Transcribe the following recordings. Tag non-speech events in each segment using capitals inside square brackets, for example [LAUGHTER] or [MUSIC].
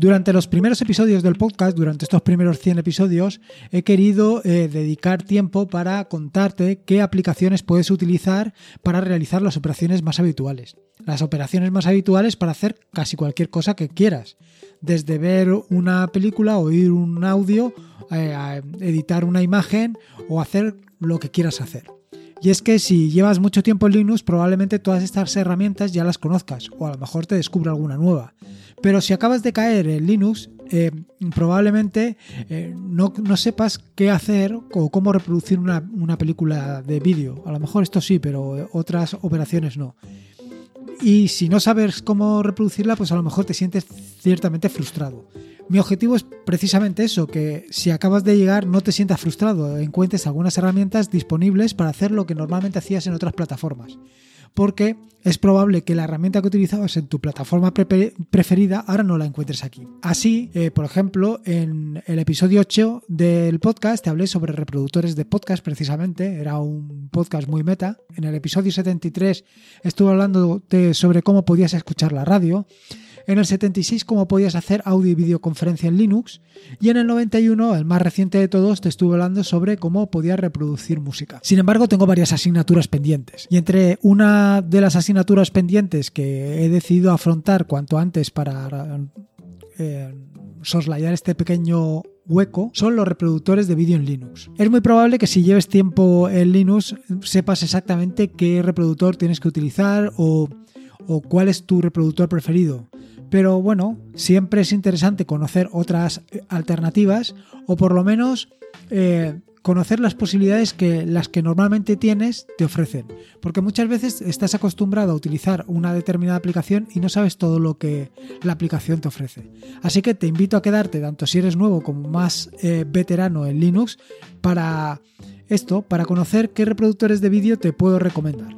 Durante los primeros episodios del podcast, durante estos primeros 100 episodios, he querido eh, dedicar tiempo para contarte qué aplicaciones puedes utilizar para realizar las operaciones más habituales. Las operaciones más habituales para hacer casi cualquier cosa que quieras. Desde ver una película, oír un audio, eh, editar una imagen o hacer lo que quieras hacer. Y es que si llevas mucho tiempo en Linux, probablemente todas estas herramientas ya las conozcas, o a lo mejor te descubra alguna nueva. Pero si acabas de caer en Linux, eh, probablemente eh, no, sepas qué hacer o cómo reproducir una, una película de vídeo. A lo mejor esto sí, pero otras operaciones no. Y si no sabes cómo reproducirla, pues a lo mejor te sientes ciertamente frustrado. Mi objetivo es precisamente eso, que si acabas de llegar no te sientas frustrado, encuentres algunas herramientas disponibles para hacer lo que normalmente hacías en otras plataformas. Porque es probable que la herramienta que utilizabas en tu plataforma preferida ahora no la encuentres aquí. Así, eh, por ejemplo, en el episodio 8 del podcast te hablé sobre reproductores de podcast precisamente, era un podcast muy meta. En el episodio 73 estuve hablando sobre cómo podías escuchar la radio en el 76 cómo podías hacer audio y videoconferencia en Linux y en el 91, el más reciente de todos, te estuve hablando sobre cómo podías reproducir música. Sin embargo, tengo varias asignaturas pendientes y entre una de las asignaturas pendientes que he decidido afrontar cuanto antes para eh, soslayar este pequeño hueco son los reproductores de vídeo en Linux. Es muy probable que si lleves tiempo en Linux sepas exactamente qué reproductor tienes que utilizar o, o cuál es tu reproductor preferido. Pero bueno, siempre es interesante conocer otras eh, alternativas o por lo menos eh, conocer las posibilidades que las que normalmente tienes te ofrecen. Porque muchas veces estás acostumbrado a utilizar una determinada aplicación y no sabes todo lo que la aplicación te ofrece. Así que te invito a quedarte, tanto si eres nuevo como más eh, veterano en Linux, para esto, para conocer qué reproductores de vídeo te puedo recomendar.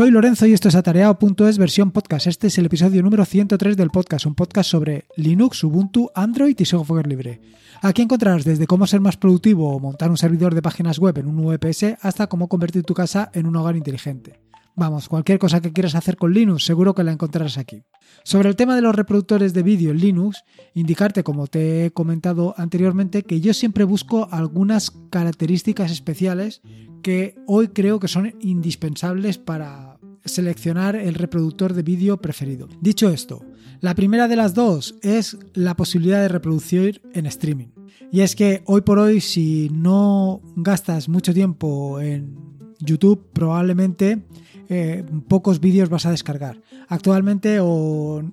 Soy Lorenzo y esto es Atareado.es versión podcast. Este es el episodio número 103 del podcast, un podcast sobre Linux, Ubuntu, Android y software libre. Aquí encontrarás desde cómo ser más productivo o montar un servidor de páginas web en un VPS hasta cómo convertir tu casa en un hogar inteligente. Vamos, cualquier cosa que quieras hacer con Linux seguro que la encontrarás aquí. Sobre el tema de los reproductores de vídeo en Linux, indicarte, como te he comentado anteriormente, que yo siempre busco algunas características especiales que hoy creo que son indispensables para seleccionar el reproductor de vídeo preferido. Dicho esto, la primera de las dos es la posibilidad de reproducir en streaming. Y es que hoy por hoy si no gastas mucho tiempo en YouTube, probablemente eh, pocos vídeos vas a descargar. Actualmente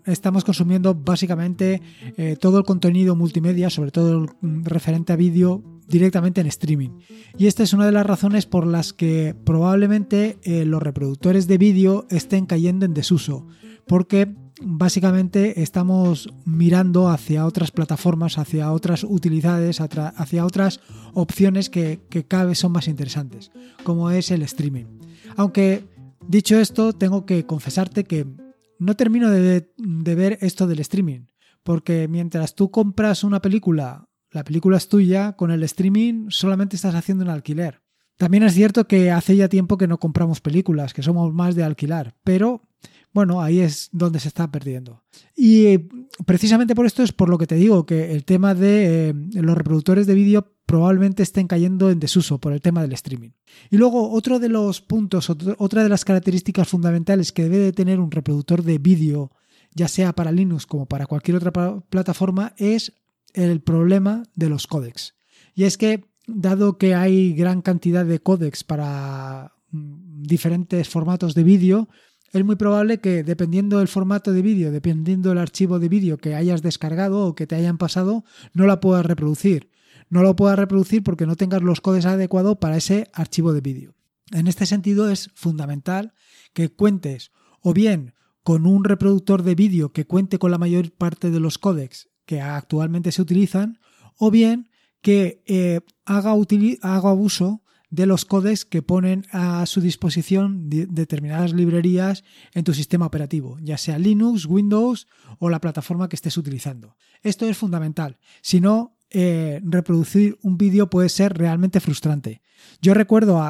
estamos consumiendo básicamente eh, todo el contenido multimedia, sobre todo el referente a vídeo, directamente en streaming. Y esta es una de las razones por las que probablemente eh, los reproductores de vídeo estén cayendo en desuso. Porque básicamente estamos mirando hacia otras plataformas, hacia otras utilidades, hacia otras opciones que, que cada vez son más interesantes, como es el streaming. Aunque Dicho esto, tengo que confesarte que no termino de, ver esto del streaming, porque mientras tú compras una película, la película es tuya, con el streaming solamente estás haciendo un alquiler. También es cierto que hace ya tiempo que no compramos películas, que somos más de alquilar, pero bueno, ahí es donde se está perdiendo. Y eh, precisamente por esto es por lo que te digo que el tema de eh, los reproductores de vídeo probablemente estén cayendo en desuso por el tema del streaming. Y luego otro de los puntos, otra de las características fundamentales que debe de tener un reproductor de vídeo, ya sea para Linux como para cualquier otra plataforma, es el problema de los códecs. Y es que, dado que hay gran cantidad de códecs para mm, diferentes formatos de vídeo, es muy probable que dependiendo del formato de vídeo, dependiendo del archivo de vídeo que hayas descargado o que te hayan pasado, no la puedas reproducir. No lo puedas reproducir porque no tengas los códigos adecuados para ese archivo de vídeo. En este sentido es fundamental que cuentes o bien con un reproductor de vídeo que cuente con la mayor parte de los códecs que actualmente se utilizan, o bien que eh, haga, haga uso de los codes que ponen a su disposición determinadas librerías en tu sistema operativo, ya sea Linux, Windows o la plataforma que estés utilizando. Esto es fundamental. Si no, eh, reproducir un vídeo puede ser realmente frustrante. Yo recuerdo,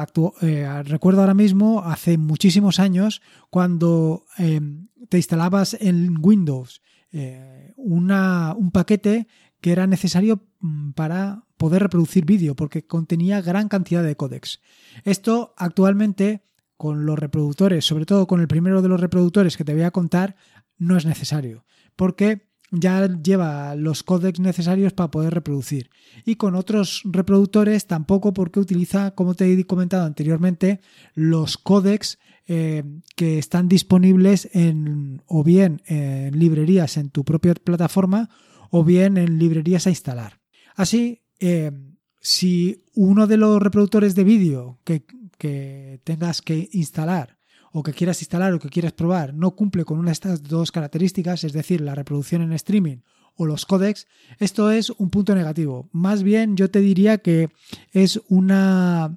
eh, recuerdo ahora mismo, hace muchísimos años, cuando em, te instalabas en Windows eh, un paquete que era necesario mm, para poder reproducir vídeo, porque contenía gran cantidad de códex. Esto actualmente con los reproductores, sobre todo con el primero de los reproductores que te voy a contar, no es necesario, porque ya lleva los códecs necesarios para poder reproducir. Y con otros reproductores tampoco porque utiliza, como te he comentado anteriormente, los códecs eh, que están disponibles en o bien en librerías en tu propia plataforma o bien en librerías a instalar. Así, eh, si uno de los reproductores de vídeo que, que tengas que instalar o que quieras instalar o que quieras probar no cumple con una de estas dos características, es decir, la reproducción en streaming o los códecs, esto es un punto negativo. Más bien yo te diría que es una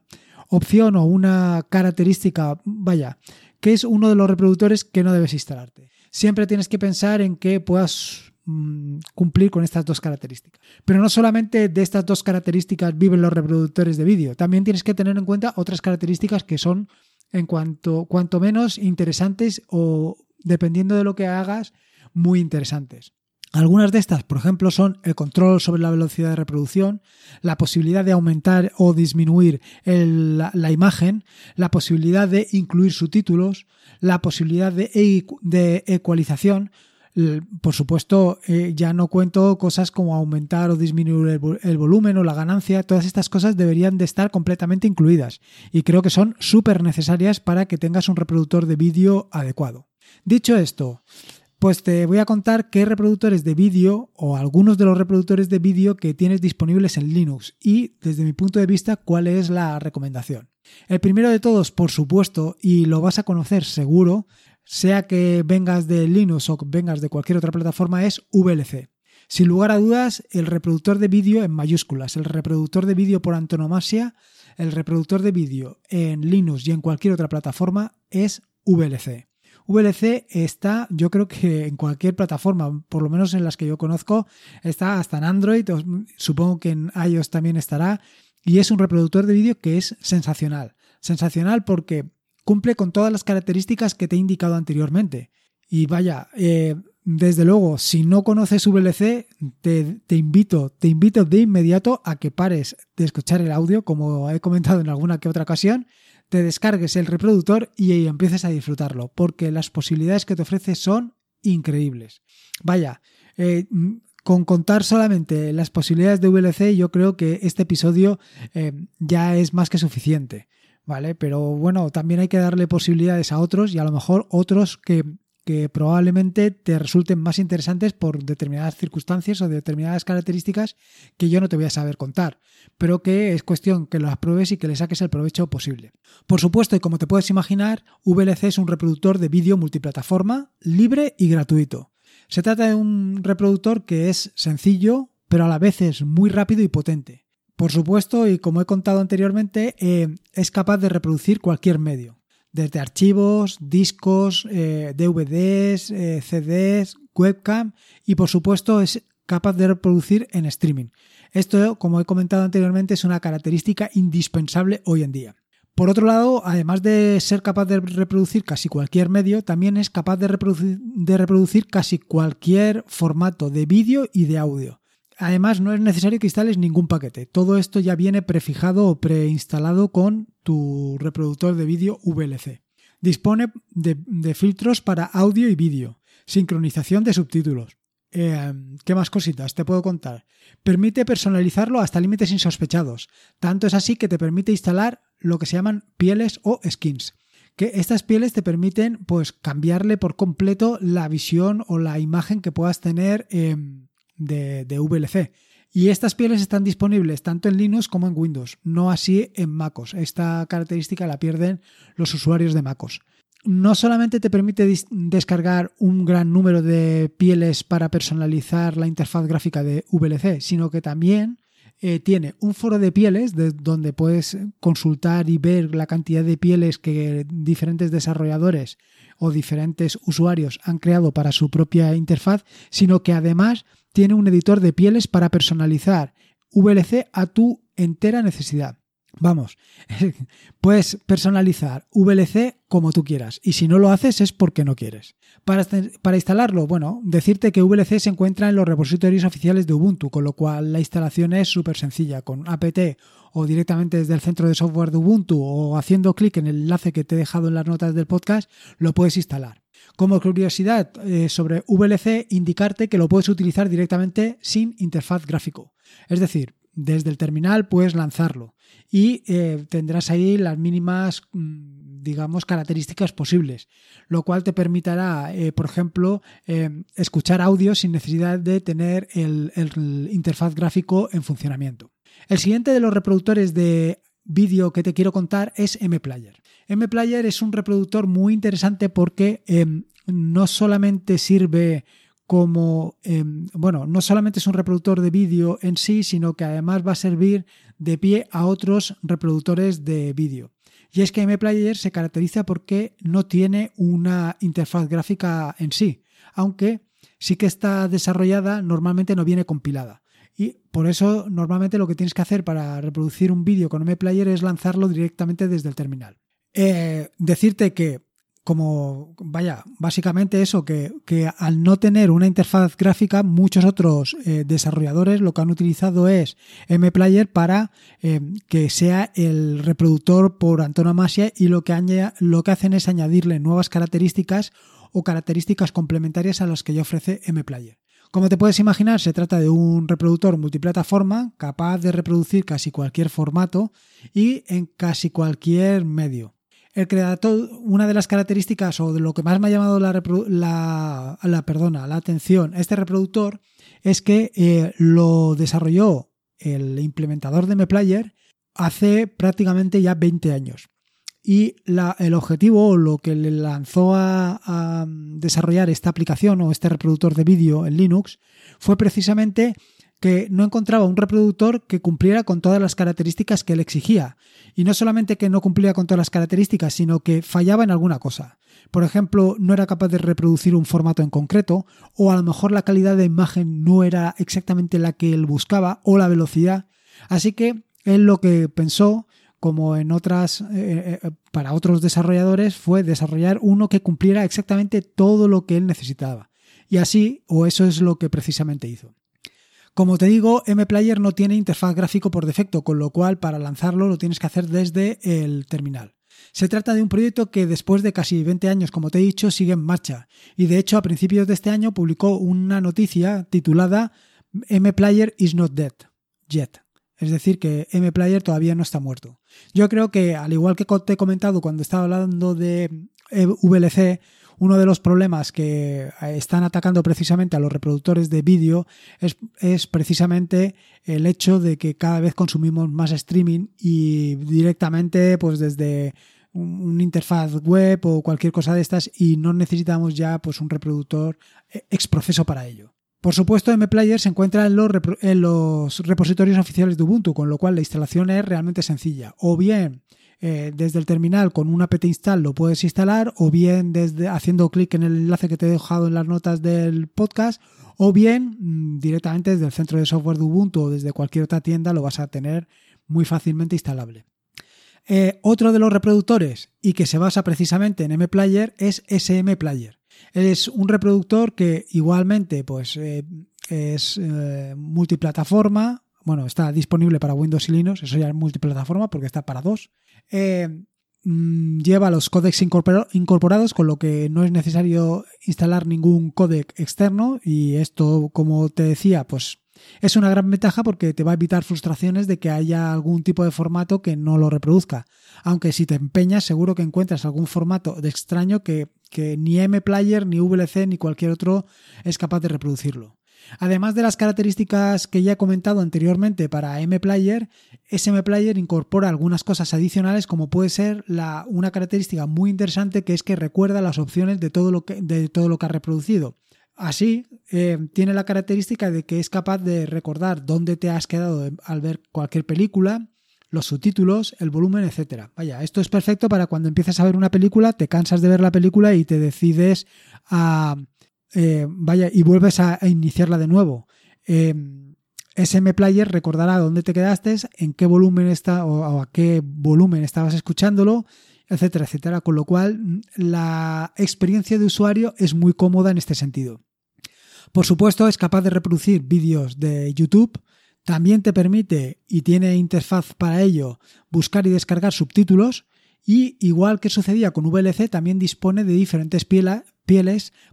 opción o una característica, vaya, que es uno de los reproductores que no debes instalarte. Siempre tienes que pensar en que puedas mm, cumplir con estas dos características. Pero no solamente de estas dos características viven los reproductores de vídeo, también tienes que tener en cuenta otras características que son en cuanto, cuanto menos interesantes o, dependiendo de lo que hagas, muy interesantes. Algunas de estas, por ejemplo, son el control sobre la velocidad de reproducción, la posibilidad de aumentar o disminuir la, imagen, la posibilidad de incluir subtítulos, la posibilidad de, de ecualización, por supuesto, eh, ya no cuento cosas como aumentar o disminuir el, volumen o la ganancia. Todas estas cosas deberían de estar completamente incluidas y creo que son súper necesarias para que tengas un reproductor de vídeo adecuado. Dicho esto, pues te voy a contar qué reproductores de vídeo o algunos de los reproductores de vídeo que tienes disponibles en Linux y desde mi punto de vista cuál es la recomendación. El primero de todos, por supuesto, y lo vas a conocer seguro, sea que vengas de Linux o vengas de cualquier otra plataforma, es VLC. Sin lugar a dudas, el reproductor de vídeo en mayúsculas, el reproductor de vídeo por antonomasia, el reproductor de vídeo en Linux y en cualquier otra plataforma es VLC. VLC está, yo creo que en cualquier plataforma, por lo menos en las que yo conozco, está hasta en Android, supongo que en iOS también estará, y es un reproductor de vídeo que es sensacional. Sensacional porque cumple con todas las características que te he indicado anteriormente. Y vaya, eh, desde luego, si no conoces VLC, te, te, invito, te invito de inmediato a que pares de escuchar el audio, como he comentado en alguna que otra ocasión, te descargues el reproductor y empieces a disfrutarlo, porque las posibilidades que te ofrece son increíbles. Vaya, eh, con contar solamente las posibilidades de VLC, yo creo que este episodio eh, ya es más que suficiente. ¿Vale? Pero bueno, también hay que darle posibilidades a otros y a lo mejor otros que, probablemente te resulten más interesantes por determinadas circunstancias o determinadas características que yo no te voy a saber contar, pero que es cuestión que las pruebes y que le saques el provecho posible. Por supuesto, y como te puedes imaginar, VLC es un reproductor de vídeo multiplataforma, libre y gratuito. Se trata de un reproductor que es sencillo, pero a la vez es muy rápido y potente. Por supuesto, y como he contado anteriormente, eh, es capaz de reproducir cualquier medio, desde archivos, discos, eh, DVDs, eh, CDs, webcam y por supuesto es capaz de reproducir en streaming. Esto, como he comentado anteriormente, es una característica indispensable hoy en día. Por otro lado, además de ser capaz de reproducir casi cualquier medio, también es capaz de reproducir, de reproducir casi cualquier formato de vídeo y de audio. Además, no es necesario que instales ningún paquete. Todo esto ya viene prefijado o preinstalado con tu reproductor de vídeo VLC. Dispone de, filtros para audio y vídeo, sincronización de subtítulos. Em, ¿Qué más cositas te puedo contar? Permite personalizarlo hasta límites insospechados. Tanto es así que te permite instalar lo que se llaman pieles o skins. Que estas pieles te permiten pues cambiarle por completo la visión o la imagen que puedas tener de, VLC. Y estas pieles están disponibles tanto en Linux como en Windows, no así en MacOS. Esta característica la pierden los usuarios de MacOS. No solamente te permite descargar un gran número de pieles para personalizar la interfaz gráfica de VLC, sino que también eh, tiene un foro de pieles de donde puedes consultar y ver la cantidad de pieles que diferentes desarrolladores o diferentes usuarios han creado para su propia interfaz, sino que además tiene un editor de pieles para personalizar VLC a tu entera necesidad. Vamos, [LAUGHS] puedes personalizar VLC como tú quieras y si no lo haces es porque no quieres. Para, para, instalarlo, bueno, decirte que VLC se encuentra en los repositorios oficiales de Ubuntu, con lo cual la instalación es súper sencilla. Con apt o directamente desde el centro de software de Ubuntu o haciendo clic en el enlace que te he dejado en las notas del podcast, lo puedes instalar. Como curiosidad eh, sobre VLC, indicarte que lo puedes utilizar directamente sin interfaz gráfico. Es decir, desde el terminal puedes lanzarlo y eh, tendrás ahí las mínimas, mm, digamos, características posibles, lo cual te permitirá, eh, por ejemplo, escuchar audio sin necesidad de tener el, el interfaz gráfico en funcionamiento. El siguiente de los reproductores de vídeo que te quiero contar es MPlayer. MPlayer es un reproductor muy interesante porque em, no solamente sirve como, em, bueno, no solamente es un reproductor de vídeo en sí, sino que además va a servir de pie a otros reproductores de vídeo. Y es que MPlayer se caracteriza porque no tiene una interfaz gráfica en sí, aunque sí que está desarrollada, normalmente no viene compilada. Y por eso normalmente lo que tienes que hacer para reproducir un vídeo con MPlayer es lanzarlo directamente desde el terminal. Eh, decirte que como, vaya, básicamente eso, que, al no tener una interfaz gráfica, muchos otros eh, desarrolladores lo que han utilizado es MPlayer para eh, que sea el reproductor por antonomasia y lo que, lo que hacen es añadirle nuevas características o características complementarias a las que ya ofrece MPlayer. Como te puedes imaginar, se trata de un reproductor multiplataforma capaz de reproducir casi cualquier formato y en casi cualquier medio. El creador, una de las características o de lo que más me ha llamado la, la, perdona, la atención a este reproductor es que eh, lo desarrolló el implementador de MPlayer hace prácticamente ya 20 años. Y el objetivo o lo que le lanzó a, desarrollar esta aplicación o este reproductor de vídeo en Linux fue precisamente que no encontraba un reproductor que cumpliera con todas las características que él exigía. Y no solamente que no cumplía con todas las características, sino que fallaba en alguna cosa. Por ejemplo, no era capaz de reproducir un formato en concreto, o a lo mejor la calidad de imagen no era exactamente la que él buscaba, o la velocidad. Así que él lo que pensó como en otras, eh, eh, para otros desarrolladores, fue desarrollar uno que cumpliera exactamente todo lo que él necesitaba. Y así, o eso es lo que precisamente hizo. Como te digo, MPlayer no tiene interfaz gráfico por defecto, con lo cual para lanzarlo lo tienes que hacer desde el terminal. Se trata de un proyecto que después de casi 20 años, como te he dicho, sigue en marcha. Y de hecho, a principios de este año publicó una noticia titulada MPlayer is not dead yet. Es decir, que MPlayer todavía no está muerto. Yo creo que, al igual que te he comentado cuando estaba hablando de eh, VLC, uno de los problemas que eh, están atacando precisamente a los reproductores de vídeo es, precisamente el hecho de que cada vez consumimos más streaming y directamente pues desde una interfaz web o cualquier cosa de estas y no necesitamos ya pues un reproductor eh, ex proceso para ello. Por supuesto, MPlayer se encuentra en los, repositorios oficiales de Ubuntu, con lo cual la instalación es realmente sencilla. O bien eh, desde el terminal con un apt install lo puedes instalar, o bien haciendo clic en el enlace que te he dejado en las notas del podcast, o bien mm, directamente desde el centro de software de Ubuntu o desde cualquier otra tienda lo vas a tener muy fácilmente instalable. Eh, otro de los reproductores y que se basa precisamente en MPlayer es SMPlayer. Es un reproductor que igualmente pues, eh, es multiplataforma. Bueno, está disponible para Windows y Linux, eso ya es multiplataforma porque está para dos. Eh, mm, lleva los códecs incorporados, con lo que no es necesario instalar ningún códec externo. Y esto, como te decía, pues es una gran ventaja porque te va a evitar frustraciones de que haya algún tipo de formato que no lo reproduzca. Aunque si te empeñas, seguro que encuentras algún formato de extraño que, ni MPlayer, ni VLC, ni cualquier otro es capaz de reproducirlo. Además de las características que ya he comentado anteriormente para MPlayer, SMPlayer incorpora algunas cosas adicionales como puede ser la, una característica muy interesante que es que recuerda las opciones de todo lo que, ha reproducido. Así, eh, tiene la característica de que es capaz de recordar dónde te has quedado al ver cualquier película, los subtítulos, el volumen, etc. Vaya, esto es perfecto para cuando empiezas a ver una película, te cansas de ver la película y te decides a... Eh, vaya, y vuelves a, iniciarla de nuevo. Eh, SM Player recordará dónde te quedaste, en qué volumen está o a qué volumen estabas escuchándolo, etcétera, etcétera. Con lo cual, la experiencia de usuario es muy cómoda en este sentido. Por supuesto, es capaz de reproducir vídeos de YouTube. También te permite y tiene interfaz para ello buscar y descargar subtítulos. Y igual que sucedía con VLC, también dispone de diferentes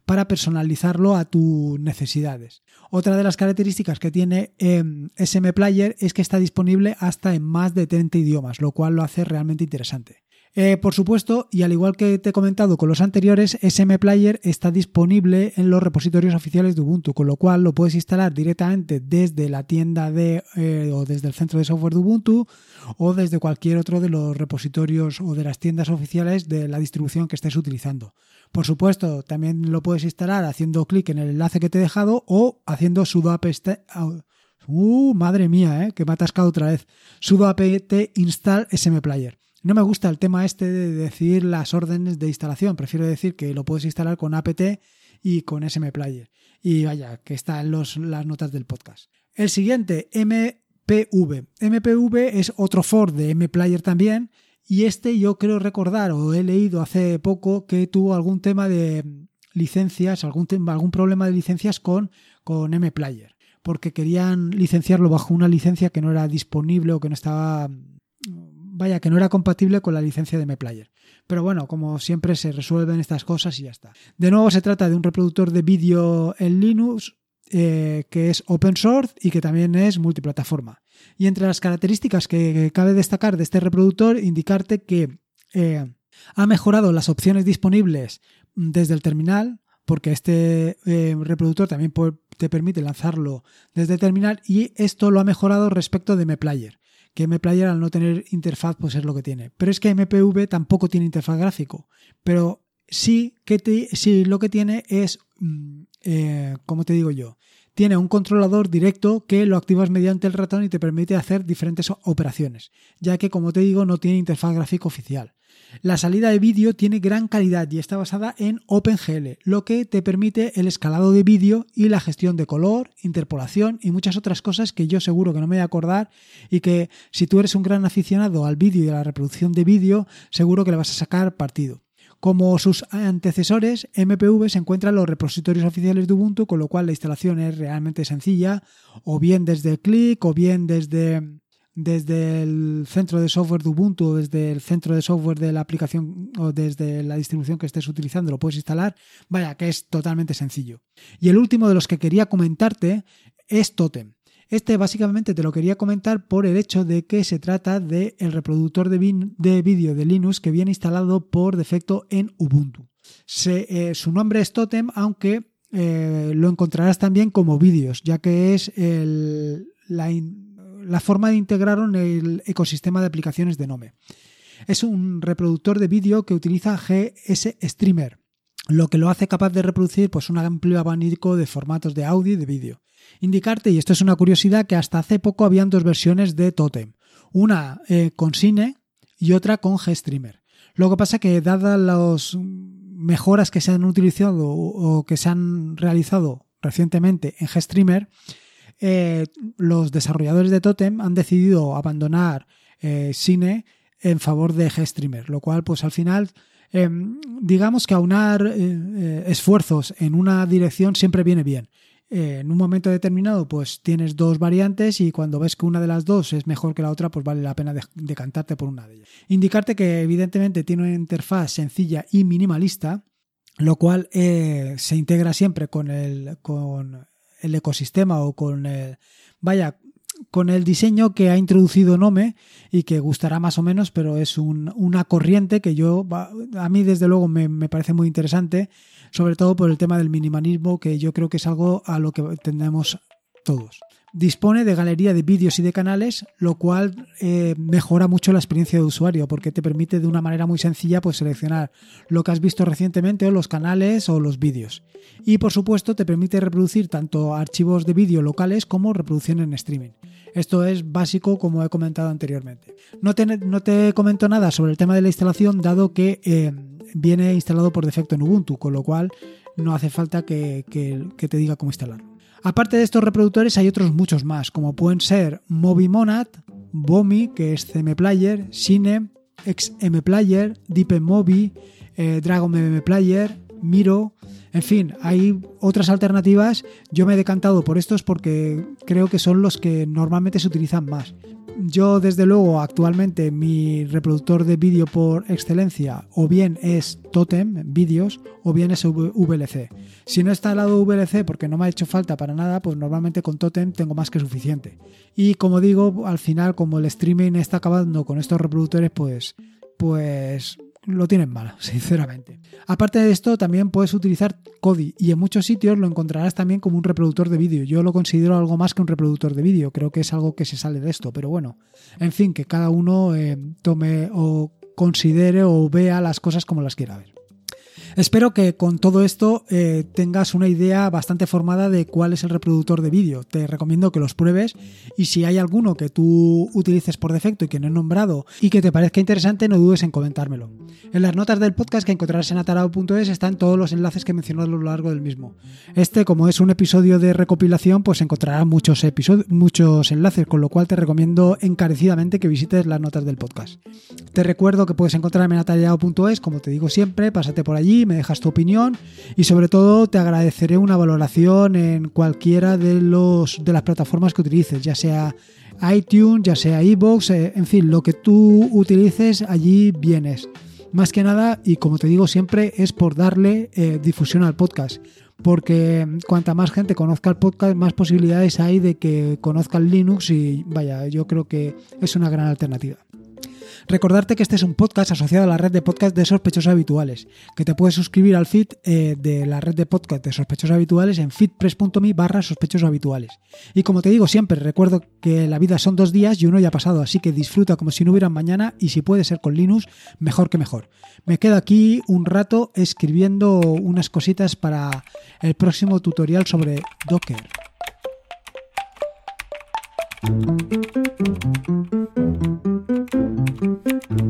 para personalizarlo a tus necesidades. Otra de las características que tiene em, SM Player es que está disponible hasta en más de 30 idiomas, lo cual lo hace realmente interesante. Eh, por supuesto, y al igual que te he comentado con los anteriores, SM Player está disponible en los repositorios oficiales de Ubuntu, con lo cual lo puedes instalar directamente desde la tienda de eh, o desde el centro de software de Ubuntu o desde cualquier otro de los repositorios o de las tiendas oficiales de la distribución que estés utilizando. Por supuesto, también lo puedes instalar haciendo clic en el enlace que te he dejado o haciendo sudo apt uh, madre mía, eh, que me ha atascado otra vez. sudo apt install SM Player. No me gusta el tema este de decir las órdenes de instalación. Prefiero decir que lo puedes instalar con apt y con SM Player. Y vaya, que está en las notas del podcast. El siguiente, MPV. MPV es otro for de MPlayer también. Y este yo creo recordar, o he leído hace poco, que tuvo algún tema de licencias, algún, algún problema de licencias con, con MPlayer. Porque querían licenciarlo bajo una licencia que no era disponible o que no estaba vaya, que no era compatible con la licencia de MPlayer. Pero bueno, como siempre se resuelven estas cosas y ya está. De nuevo se trata de un reproductor de vídeo en Linux eh, que es open source y que también es multiplataforma. Y entre las características que cabe destacar de este reproductor, indicarte que eh, ha mejorado las opciones disponibles desde el terminal, porque este eh, reproductor también te permite lanzarlo desde el terminal y esto lo ha mejorado respecto de MPlayer que MPlayer al no tener interfaz pues es lo que tiene. Pero es que MPV tampoco tiene interfaz gráfico, pero sí que lo que tiene es, mm, eh, como te digo yo, tiene un controlador directo que lo activas mediante el ratón y te permite hacer diferentes operaciones, ya que como te digo no tiene interfaz gráfica oficial. La salida de vídeo tiene gran calidad y está basada en OpenGL, lo que te permite el escalado de vídeo y la gestión de color, interpolación y muchas otras cosas que yo seguro que no me voy a acordar y que si tú eres un gran aficionado al vídeo y a la reproducción de vídeo, seguro que le vas a sacar partido. Como sus antecesores, MPV se encuentra en los repositorios oficiales de Ubuntu, con lo cual la instalación es realmente sencilla, o bien desde clic, o bien desde desde el centro de software de Ubuntu o desde el centro de software de la aplicación o desde la distribución que estés utilizando lo puedes instalar, vaya que es totalmente sencillo. Y el último de los que quería comentarte es Totem. Este básicamente te lo quería comentar por el hecho de que se trata del el reproductor de, vídeo de Linux que viene instalado por defecto en Ubuntu. Eh, su nombre es Totem, aunque eh, lo encontrarás también como vídeos, ya que es el, la, la forma de integrarlo en el ecosistema de aplicaciones de Nome. Es un reproductor de vídeo que utiliza GS Streamer, lo que lo hace capaz de reproducir pues, un amplio abanico de formatos de audio y de vídeo. Indicarte, y esto es una curiosidad, que hasta hace poco habían dos versiones de Totem, una eh, con Cine y otra con GStreamer. Lo que pasa que dadas las mejoras que se han utilizado o que se han realizado recientemente en GStreamer, eh, los desarrolladores de Totem han decidido abandonar eh, Cine en favor de GStreamer, lo cual pues al final em, digamos que aunar eh, esfuerzos en una dirección siempre viene bien. en un momento determinado pues tienes dos variantes y cuando ves que una de las dos es mejor que la otra pues vale la pena decantarte por una de ellas. Indicarte que evidentemente tiene una interfaz sencilla y minimalista, lo cual se integra siempre con el, con el ecosistema o con el, vaya, con el diseño que ha introducido Nome y que gustará más o menos, pero es una corriente que yo, a mí desde luego me, me, parece muy interesante, sobre todo por el tema del minimalismo, que yo creo que es algo a lo que tendemos todos. Dispone de galería de vídeos y de canales, lo cual eh, mejora mucho la experiencia de usuario porque te permite de una manera muy sencilla pues, seleccionar lo que has visto recientemente o los canales o los vídeos. Y por supuesto te permite reproducir tanto archivos de vídeo locales como reproducción en streaming. Esto es básico como he comentado anteriormente. No te, no te comento nada sobre el tema de la instalación dado que eh, viene instalado por defecto en Ubuntu, con lo cual no hace falta que, que te diga cómo instalarlo. Aparte de estos reproductores hay otros muchos más, como pueden ser Movimonad, Bomi, que es CMPlayer, Cine, XMPlayer, DeepMobi, eh, Dragon Player, Miro, en fin, hay otras alternativas. Yo me he decantado por estos porque creo que son los que normalmente se utilizan más. Yo, desde luego, actualmente mi reproductor de vídeo por excelencia o bien es Totem Vídeos o bien es VLC. Si no está al lado VLC porque no me ha hecho falta para nada, pues normalmente con Totem tengo más que suficiente. Y como digo, al final, como el streaming está acabando con estos reproductores, pues, pues lo tienen mal, sinceramente. Aparte de esto, también puedes utilizar Kodi y en muchos sitios lo encontrarás también como un reproductor de vídeo. Yo lo considero algo más que un reproductor de vídeo, creo que es algo que se sale de esto, pero bueno, en fin, que cada uno eh, tome o considere o vea las cosas como las quiera ver. Espero que con todo esto eh, tengas una idea bastante formada de cuál es el reproductor de vídeo. Te recomiendo que los pruebes y si hay alguno que tú utilices por defecto y que no he nombrado y que te parezca interesante, no dudes en comentármelo. En las notas del podcast que encontrarás en atarao.es están todos los enlaces que he mencionado a lo largo del mismo. Este, como es un episodio de recopilación, pues encontrarás muchos, episodios, muchos enlaces, con lo cual te recomiendo encarecidamente que visites las notas del podcast. Te recuerdo que puedes encontrarme en atarao.es, como te digo siempre, pásate por allí me dejas tu opinión y sobre todo te agradeceré una valoración en cualquiera de, los, de las plataformas que utilices, ya sea iTunes, ya sea iBox, eh, en fin, lo que tú utilices allí vienes. Más que nada, y como te digo siempre, es por darle eh, difusión al podcast. Porque cuanta más gente conozca el podcast, más posibilidades hay de que conozcan Linux y vaya, yo creo que es una gran alternativa. Recordarte que este es un podcast asociado a la red de podcast de sospechosos habituales, que te puedes suscribir al feed eh, de la red de podcast de sospechosos habituales en feedpress.me barra sospechosos habituales. Y como te digo siempre, recuerdo que la vida son dos días y uno ya ha pasado, así que disfruta como si no hubiera mañana y si puede ser con Linux, mejor que mejor. Me quedo aquí un rato escribiendo unas cositas para el próximo tutorial sobre Docker. thank you